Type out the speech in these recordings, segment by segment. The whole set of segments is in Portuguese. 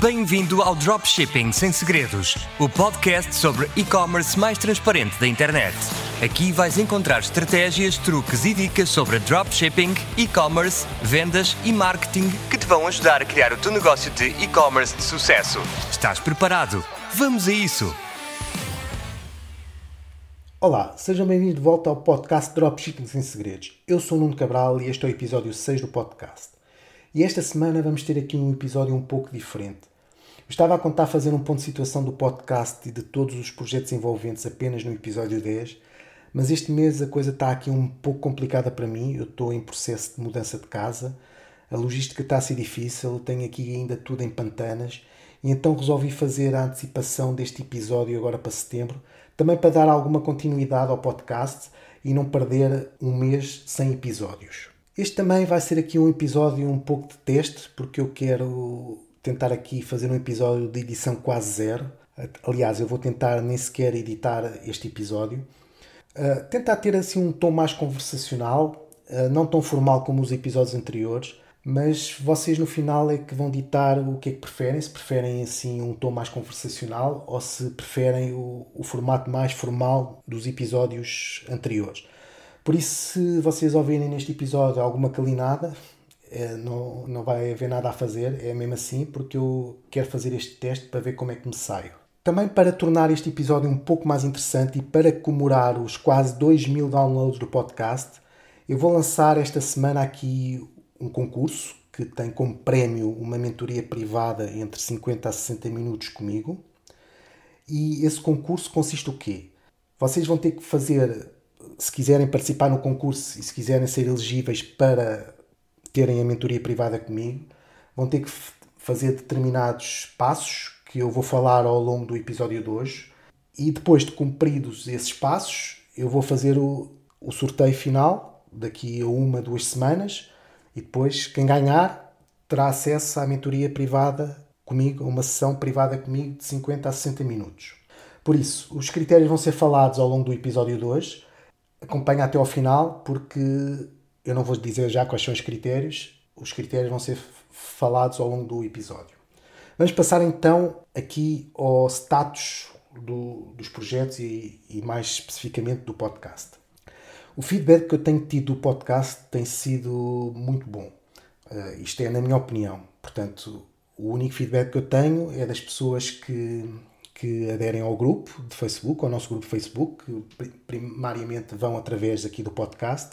Bem-vindo ao Dropshipping Sem Segredos, o podcast sobre e-commerce mais transparente da internet. Aqui vais encontrar estratégias, truques e dicas sobre dropshipping, e-commerce, vendas e marketing que te vão ajudar a criar o teu negócio de e-commerce de sucesso. Estás preparado? Vamos a isso! Olá, sejam bem-vindos de volta ao podcast Dropshipping Sem Segredos. Eu sou o Nuno Cabral e este é o episódio 6 do podcast. E esta semana vamos ter aqui um episódio um pouco diferente. Estava a contar fazer um ponto de situação do podcast e de todos os projetos envolventes apenas no episódio 10, mas este mês a coisa está aqui um pouco complicada para mim. Eu estou em processo de mudança de casa, a logística está a ser difícil, tenho aqui ainda tudo em pantanas e então resolvi fazer a antecipação deste episódio agora para setembro, também para dar alguma continuidade ao podcast e não perder um mês sem episódios. Este também vai ser aqui um episódio um pouco de teste, porque eu quero tentar aqui fazer um episódio de edição quase zero. Aliás, eu vou tentar nem sequer editar este episódio. Uh, tentar ter assim um tom mais conversacional, uh, não tão formal como os episódios anteriores, mas vocês no final é que vão ditar o que é que preferem, se preferem assim um tom mais conversacional ou se preferem o, o formato mais formal dos episódios anteriores. Por isso, se vocês ouvirem neste episódio alguma calinada, é, não, não vai haver nada a fazer, é mesmo assim, porque eu quero fazer este teste para ver como é que me saio. Também para tornar este episódio um pouco mais interessante e para comemorar os quase 2 mil downloads do podcast, eu vou lançar esta semana aqui um concurso que tem como prémio uma mentoria privada entre 50 a 60 minutos comigo. E esse concurso consiste o quê? Vocês vão ter que fazer se quiserem participar no concurso e se quiserem ser elegíveis para terem a mentoria privada comigo, vão ter que fazer determinados passos que eu vou falar ao longo do episódio de hoje. E depois de cumpridos esses passos, eu vou fazer o, o sorteio final daqui a uma, duas semanas. E depois, quem ganhar terá acesso à mentoria privada comigo, uma sessão privada comigo de 50 a 60 minutos. Por isso, os critérios vão ser falados ao longo do episódio de hoje acompanha até ao final, porque eu não vou dizer já quais são os critérios, os critérios vão ser falados ao longo do episódio. Vamos passar então aqui ao status do, dos projetos e, e, mais especificamente do podcast. O feedback que eu tenho tido do podcast tem sido muito bom. Uh, isto é na minha opinião. Portanto, o único feedback que eu tenho é das pessoas que que aderem ao grupo de Facebook, ao nosso grupo de Facebook, que primariamente vão através aqui do podcast.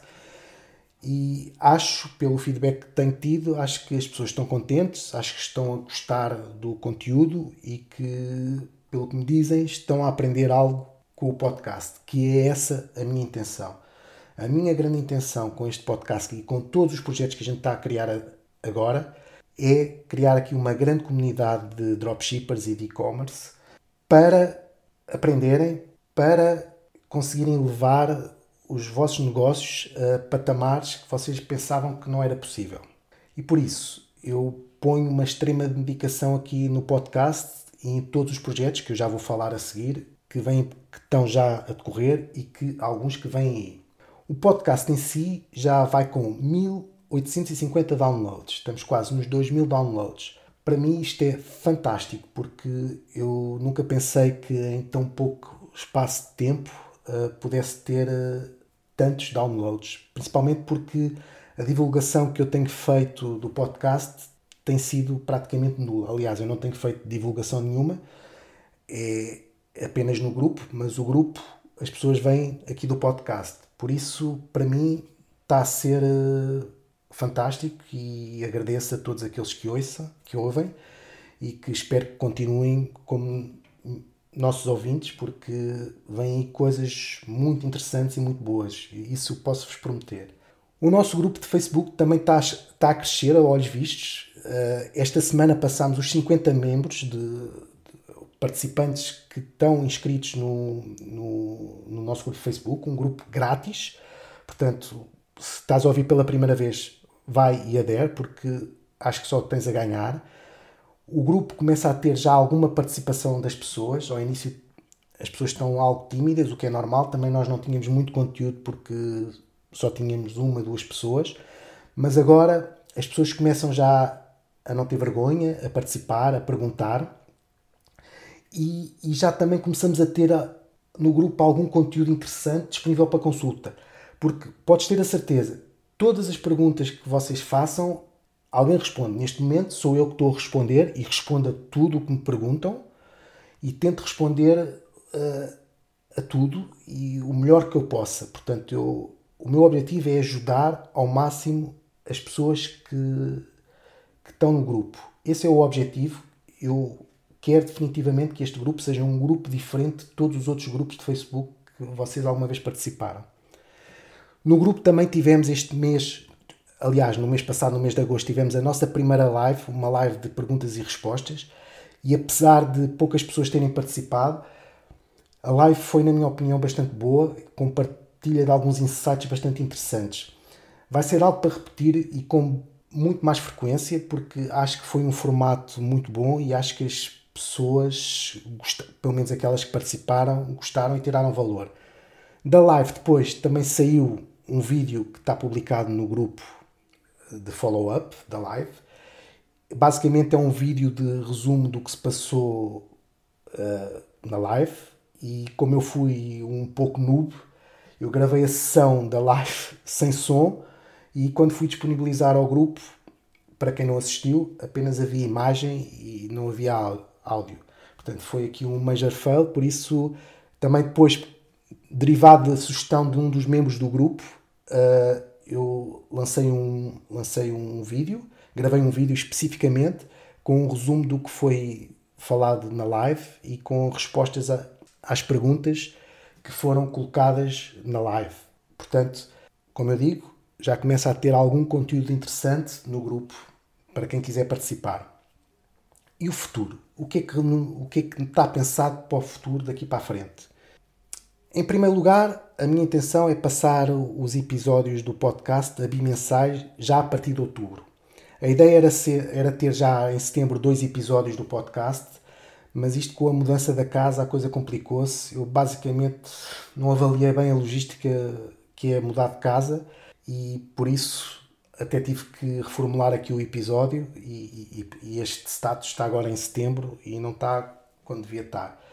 E acho, pelo feedback que tenho tido, acho que as pessoas estão contentes, acho que estão a gostar do conteúdo e que, pelo que me dizem, estão a aprender algo com o podcast, que é essa a minha intenção. A minha grande intenção com este podcast e com todos os projetos que a gente está a criar agora é criar aqui uma grande comunidade de dropshippers e de e-commerce para aprenderem, para conseguirem levar os vossos negócios a patamares que vocês pensavam que não era possível. E por isso eu ponho uma extrema dedicação aqui no podcast e em todos os projetos que eu já vou falar a seguir, que, vêm, que estão já a decorrer e que alguns que vêm aí. O podcast em si já vai com 1850 downloads, estamos quase nos 2000 downloads. Para mim isto é fantástico porque eu nunca pensei que em tão pouco espaço de tempo uh, pudesse ter uh, tantos downloads, principalmente porque a divulgação que eu tenho feito do podcast tem sido praticamente nula. Aliás, eu não tenho feito divulgação nenhuma, é apenas no grupo, mas o grupo, as pessoas vêm aqui do podcast. Por isso, para mim, está a ser uh, fantástico e agradeço a todos aqueles que ouçam, que ouvem e que espero que continuem como nossos ouvintes porque vêm coisas muito interessantes e muito boas isso posso-vos prometer. O nosso grupo de Facebook também está, está a crescer a olhos vistos. Eh, esta semana passámos os 50 membros de, de participantes que estão inscritos no, no, no nosso grupo de Facebook, um grupo grátis. Portanto, se estás a ouvir pela primeira vez, vai e adere, porque acho que só tens a ganhar. O grupo começa a ter já alguma participação das pessoas. Ao início, as pessoas estão algo tímidas, o que é normal. Também nós não tínhamos muito conteúdo porque só tínhamos uma, duas pessoas. Mas agora as pessoas começam já a não ter vergonha, a participar, a perguntar. E, e já também começamos a ter a, no grupo algum conteúdo interessante disponível para consulta. Porque podes ter a certeza, todas as perguntas que vocês façam, alguém responde. Neste momento sou eu que estou a responder e respondo a tudo o que me perguntam e tento responder uh, a tudo e o melhor que eu possa. Portanto, eu, o meu objetivo é ajudar ao máximo as pessoas que, que estão no grupo. Esse é o objetivo. Eu quero definitivamente que este grupo seja um grupo diferente de todos os outros grupos de Facebook que vocês alguma vez participaram. No grupo também tivemos este mês, aliás, no mês passado, no mês de agosto, tivemos a nossa primeira live, uma live de perguntas e respostas. E apesar de poucas pessoas terem participado, a live foi, na minha opinião, bastante boa, com partilha de alguns insights bastante interessantes. Vai ser algo para repetir e com muito mais frequência, porque acho que foi um formato muito bom e acho que as pessoas, pelo menos aquelas que participaram, gostaram e tiraram valor. Da live depois também saiu um vídeo que está publicado no grupo de follow-up da live. Basicamente é um vídeo de resumo do que se passou uh, na live e como eu fui um pouco noob, eu gravei a sessão da live sem som e quando fui disponibilizar ao grupo, para quem não assistiu, apenas havia imagem e não havia áudio. Portanto, foi aqui um major fail, por isso também depois, derivado da sugestão de um dos membros do grupo, uh, eu lancei um, lancei um vídeo, gravei um vídeo especificamente com um resumo do que foi falado na live e com respostas a, às perguntas que foram colocadas na live. Portanto, como eu digo, já começa a ter algum conteúdo interessante no grupo para quem quiser participar. E o futuro? O que é que, o que, é que está pensado para o futuro daqui para a frente? Em primeiro lugar, a minha intenção é passar os episódios do podcast a bimensais já a partir de outubro. A ideia era, ser, era ter já em setembro dois episódios do podcast, mas isto com a mudança da casa a coisa complicou-se. Eu basicamente não avaliei bem a logística que é mudar de casa e por isso até tive que reformular aqui o episódio e, e, e este status está agora em setembro e não está quando devia estar.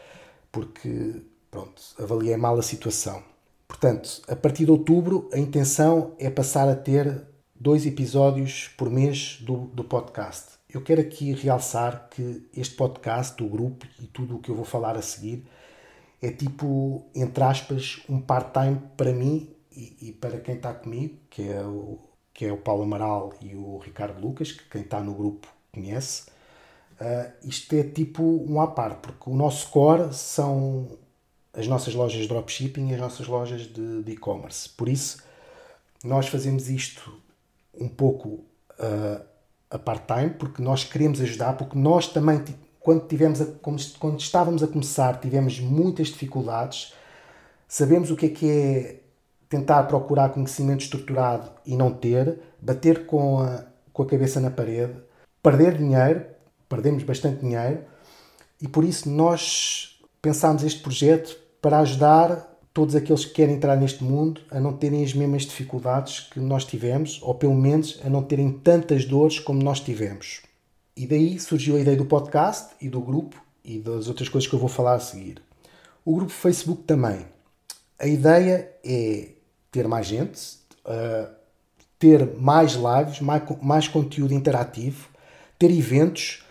Porque Pronto, avaliei mal a situação. Portanto, a partir de outubro, a intenção é passar a ter dois episódios por mês do, do podcast. Eu quero aqui realçar que este podcast, o grupo e tudo o que eu vou falar a seguir é tipo, entre aspas, um part-time para mim e, e, para quem está comigo, que é, o, que é o Paulo Amaral e o Ricardo Lucas, que quem está no grupo conhece. Uh, isto é tipo um à parte, porque o nosso core são as nossas lojas de dropshipping e as nossas lojas de e-commerce. Por isso, nós fazemos isto um pouco uh, a part-time, porque nós queremos ajudar, porque nós também, quando, tivemos a, quando estávamos a começar, tivemos muitas dificuldades, sabemos o que é que é tentar procurar conhecimento estruturado e não ter, bater com a, com a cabeça na parede, perder dinheiro, perdemos bastante dinheiro, e por isso nós pensámos este projeto para ajudar todos aqueles que querem entrar neste mundo a não terem as mesmas dificuldades que nós tivemos, ou pelo menos a não terem tantas dores como nós tivemos. E daí surgiu a ideia do podcast e do grupo e das outras coisas que eu vou falar a seguir. O grupo Facebook também. A ideia é ter mais gente, uh, ter mais lives, mais, mais conteúdo interativo, ter eventos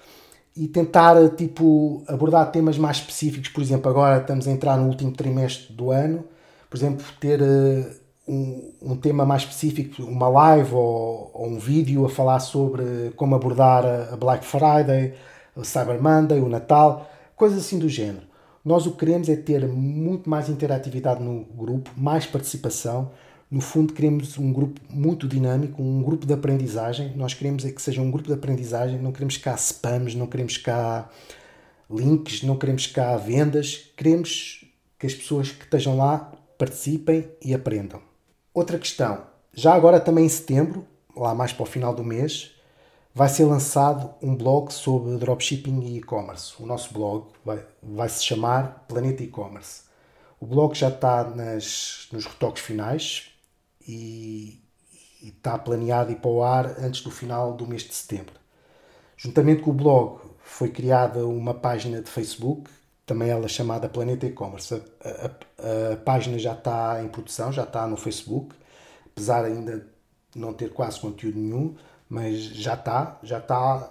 e tentar tipo abordar temas mais específicos. Por exemplo, agora estamos a entrar no último trimestre do ano, por exemplo, ter uh, um, um, tema mais específico, uma live ou, ou, um vídeo a falar sobre como abordar a Black Friday, o Cyber Monday, o Natal, coisas assim do género. Nós o que queremos é ter muito mais interatividade no grupo, mais participação, no fundo, queremos um grupo muito dinâmico, um grupo de aprendizagem. Nós queremos é que seja um grupo de aprendizagem, não queremos cá spams, não queremos cá links, não queremos cá vendas. Queremos que as pessoas que estejam lá participem e aprendam. Outra questão, já agora também em setembro, lá mais para o final do mês, vai ser lançado um blog sobre dropshipping e e-commerce. O nosso blog vai, vai se chamar Planeta E-Commerce. O blog já está nas, nos retoques finais, e, está planeado ir para o ar antes do final do mês de setembro. Juntamente com o blog, foi criada uma página de Facebook, também ela chamada Planeta E-Commerce. A, a, a, página já está em produção, já está no Facebook, apesar ainda não ter quase conteúdo nenhum, mas já está, já está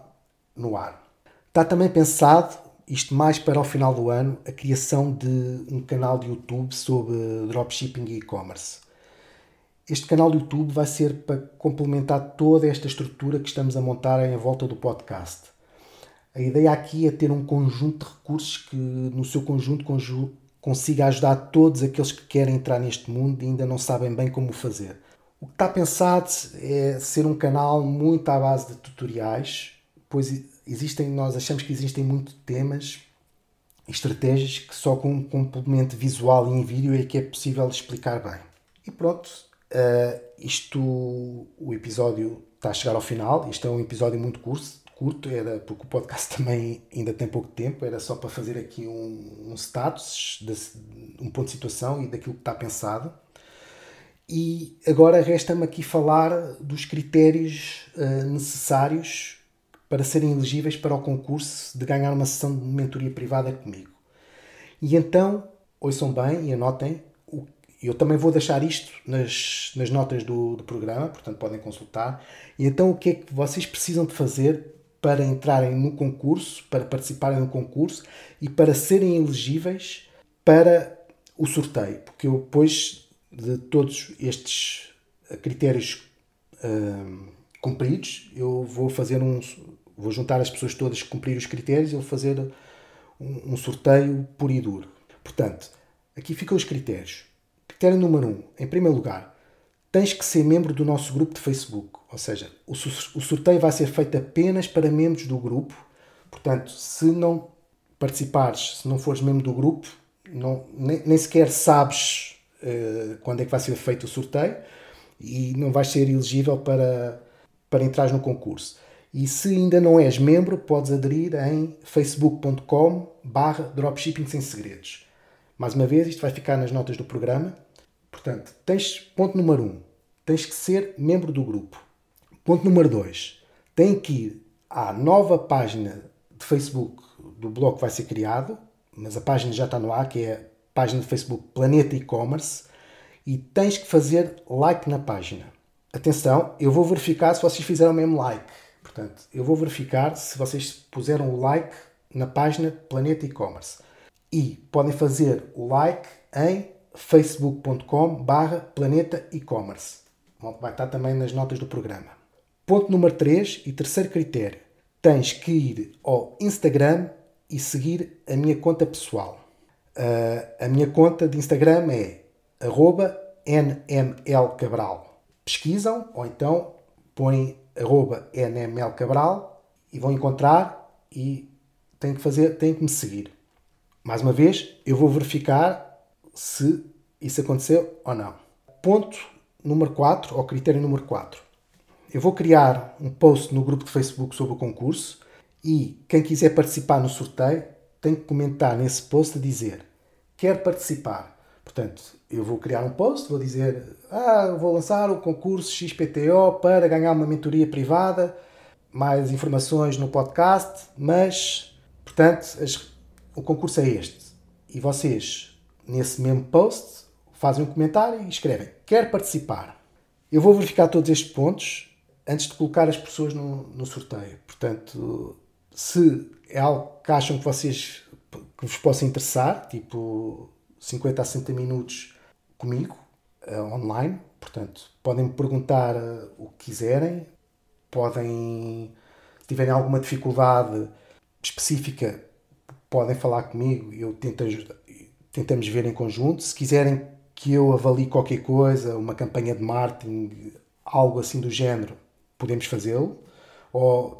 no ar. Está também pensado, isto mais para o final do ano, a criação de um canal de YouTube sobre dropshipping e e-commerce. Este canal do YouTube vai ser para complementar toda esta estrutura que estamos a montar em volta do podcast. A ideia aqui é ter um conjunto de recursos que, no seu conjunto, consiga ajudar todos aqueles que querem entrar neste mundo e ainda não sabem bem como fazer. O que está pensado é ser um canal muito à base de tutoriais, pois existem, nós achamos que existem muitos temas e estratégias que só com um complemento visual e em vídeo é que é possível explicar bem. E pronto, uh, isto, o episódio está a chegar ao final. Isto é um episódio muito curto, curto, era porque o podcast também ainda tem pouco tempo, era só para fazer aqui um, um status, de, um ponto de situação e daquilo que está pensado. E agora resta-me aqui falar dos critérios uh, necessários para serem elegíveis para o concurso de ganhar uma sessão de mentoria privada comigo. E então, ouçam bem e anotem, eu também vou deixar isto nas, nas notas do, do programa, portanto podem consultar. E então o que é que vocês precisam de fazer para entrarem no concurso, para participarem no concurso e para serem elegíveis para o sorteio. Porque eu, depois de todos estes critérios hum, cumpridos, eu vou fazer um. Vou juntar as pessoas todas que cumpriram os critérios e vou fazer um, um sorteio puro e duro. Portanto, aqui ficam os critérios. Critério número 1. Um, em primeiro lugar, tens que ser membro do nosso grupo de Facebook. Ou seja, o, sorteio vai ser feito apenas para membros do grupo. Portanto, se não participares, se não fores membro do grupo, não, nem, nem sequer sabes uh, quando é que vai ser feito o sorteio e não vais ser elegível para, para entrar no concurso. E se ainda não és membro, podes aderir em facebook.com barra dropshipping sem segredos. Mais uma vez, isto vai ficar nas notas do programa Portanto, tens ponto número um, tens que ser membro do grupo. Ponto número dois, tem que ir à nova página de Facebook do blog que vai ser criado, mas a página já está no ar, que é a página de Facebook Planeta E-Commerce, e tens que fazer like na página. Atenção, eu vou verificar se vocês fizeram o mesmo like. Portanto, eu vou verificar se vocês puseram o like na página Planeta E-Commerce. E podem fazer o like em facebook.com barra planeta e-commerce. Vai estar também nas notas do programa. Ponto número 3 e terceiro critério. Tens que ir ao Instagram e seguir a minha conta pessoal. Uh, a minha conta de Instagram é arroba nmlcabral. Pesquisam ou então põem arroba nmlcabral e vão encontrar e têm que fazer, têm que me seguir. Mais uma vez, eu vou verificar se isso aconteceu ou não. Ponto número 4, ou critério número 4. Eu vou criar um post no grupo de Facebook sobre o concurso e quem quiser participar no sorteio tem que comentar nesse post a dizer quer participar. Portanto, eu vou criar um post, vou dizer ah, vou lançar o concurso XPTO para ganhar uma mentoria privada, mais informações no podcast, mas, portanto, as, o concurso é este. E vocês nesse mesmo post, fazem um comentário e escrevem: Quer participar? Eu vou verificar todos estes pontos antes de colocar as pessoas no, no sorteio. Portanto, se é algo que acham que vocês que vos possa interessar, tipo 50 a 60 minutos comigo, uh, online, portanto, podem me perguntar uh, o que quiserem, podem, se tiverem alguma dificuldade específica, podem falar comigo e eu tento ajudar, tentamos ver em conjunto. Se quiserem que eu avalie qualquer coisa, uma campanha de marketing, algo assim do género, podemos fazê-lo. Ou,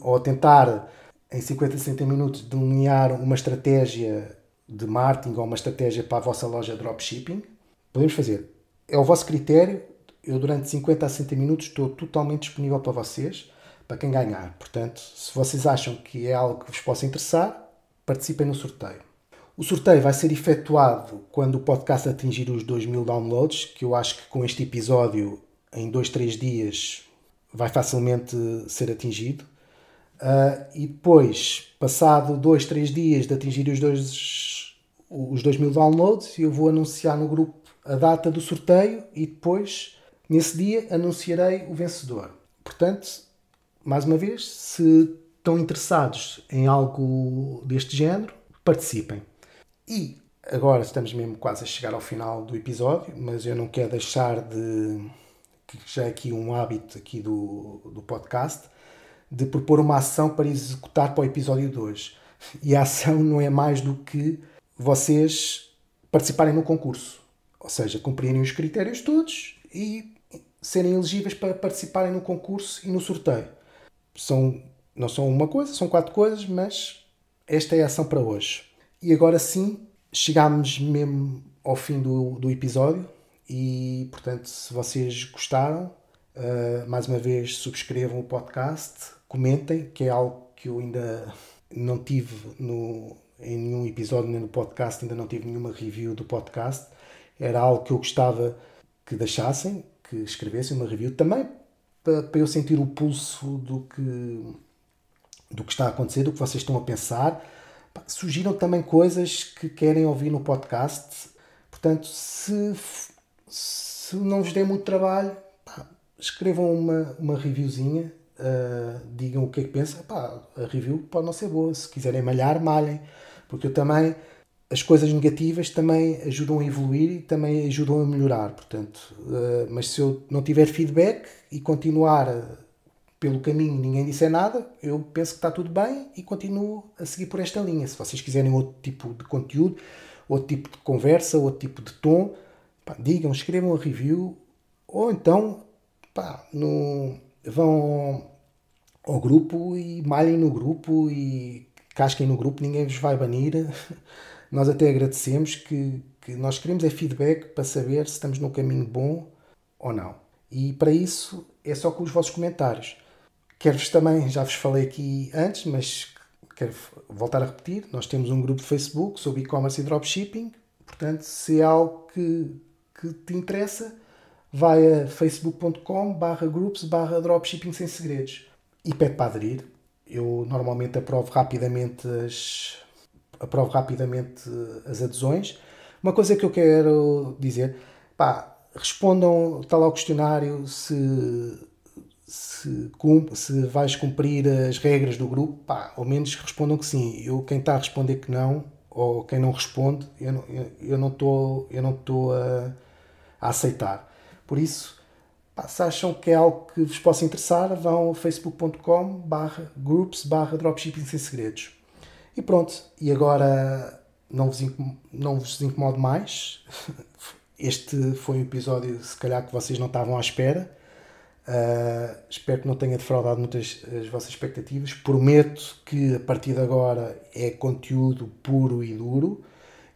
ou tentar, em 50, 60 minutos, delinear uma estratégia de marketing ou uma estratégia para a vossa loja dropshipping. Podemos fazer. É o vosso critério. Eu, durante 50 a 60 minutos, estou totalmente disponível para vocês, para quem ganhar. Portanto, se vocês acham que é algo que vos possa interessar, participem no sorteio. O sorteio vai ser efetuado quando o podcast atingir os 2 mil downloads, que eu acho que com este episódio, em 2, 3 dias, vai facilmente ser atingido. Uh, e depois, passado dois, três dias de atingir os dois, os dois mil downloads, eu vou anunciar no grupo a data do sorteio e depois, nesse dia, anunciarei o vencedor. Portanto, mais uma vez, se estão interessados em algo deste género, participem. E agora estamos mesmo quase a chegar ao final do episódio, mas eu não quero deixar de que já é aqui um hábito aqui do, do podcast, de propor uma ação para executar para o episódio 2. E a ação não é mais do que vocês participarem no concurso. Ou seja, cumprirem os critérios todos e serem elegíveis para participarem no concurso e no sorteio. São, não são uma coisa, são quatro coisas, mas esta é a ação para hoje. E agora sim, chegámos mesmo ao fim do, do episódio. E, portanto, se vocês gostaram, uh, mais uma vez subscrevam o podcast, comentem, que é algo que eu ainda não tive no, em nenhum episódio nem no podcast, ainda não tive nenhuma review do podcast. Era algo que eu gostava que deixassem, que escrevessem uma review também para, eu sentir o pulso do que, do que está a acontecer, do que vocês estão a pensar. Surgiram também coisas que querem ouvir no podcast. Portanto, se se não vos der muito trabalho, pá, escrevam uma, uma reviewzinha, uh, digam o que é que pensam. Pá, a review pode não ser boa, se quiserem malhar, malhem. Porque eu também, as coisas negativas também ajudam a evoluir e também ajudam a melhorar. Portanto, uh, mas se eu não tiver feedback e continuar pelo caminho ninguém disser nada, eu penso que está tudo bem e continuo a seguir por esta linha. Se vocês quiserem outro tipo de conteúdo, outro tipo de conversa, outro tipo de tom, Pá, digam, escrevam a review ou então pá, no, vão ao grupo e malhem no grupo e casquem no grupo, ninguém vos vai banir. Nós até agradecemos que, que nós queremos é feedback para saber se estamos no caminho bom ou não. E para isso é só com os vossos comentários. Quero-vos também, já vos falei aqui antes, mas quero voltar a repetir, nós temos um grupo de Facebook sobre e-commerce e dropshipping. Portanto, se é algo que que te interessa, vai a facebook.com barra groups barra dropshipping sem segredos e pede para aderir. Eu normalmente aprovo rapidamente as, aprovo rapidamente as adesões. Uma coisa que eu quero dizer, pá, respondam, está lá o questionário se, se, se vais cumprir as regras do grupo, pá, ao menos respondam que sim. Eu, quem está a responder que não, ou quem não responde, eu não estou eu, não a a aceitar. Por isso, pá, se acham que é algo que vos possa interessar, vão a facebook.com barra groups barra dropshipping sem segredos. E pronto, e agora não vos, não vos incomodo mais. Este foi um episódio, se calhar, que vocês não estavam à espera. Uh, espero que não tenha defraudado muitas as vossas expectativas. Prometo que a partir de agora é conteúdo puro e duro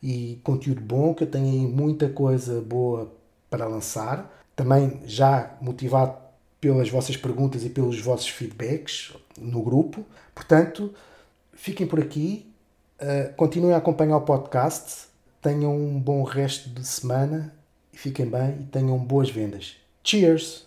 e conteúdo bom, que eu tenho aí muita coisa boa para lançar. Também já motivado pelas vossas perguntas e pelos vossos feedbacks no grupo. Portanto, fiquem por aqui, uh, continuem a acompanhar o podcast, tenham um bom resto de semana, fiquem bem e tenham boas vendas. Cheers!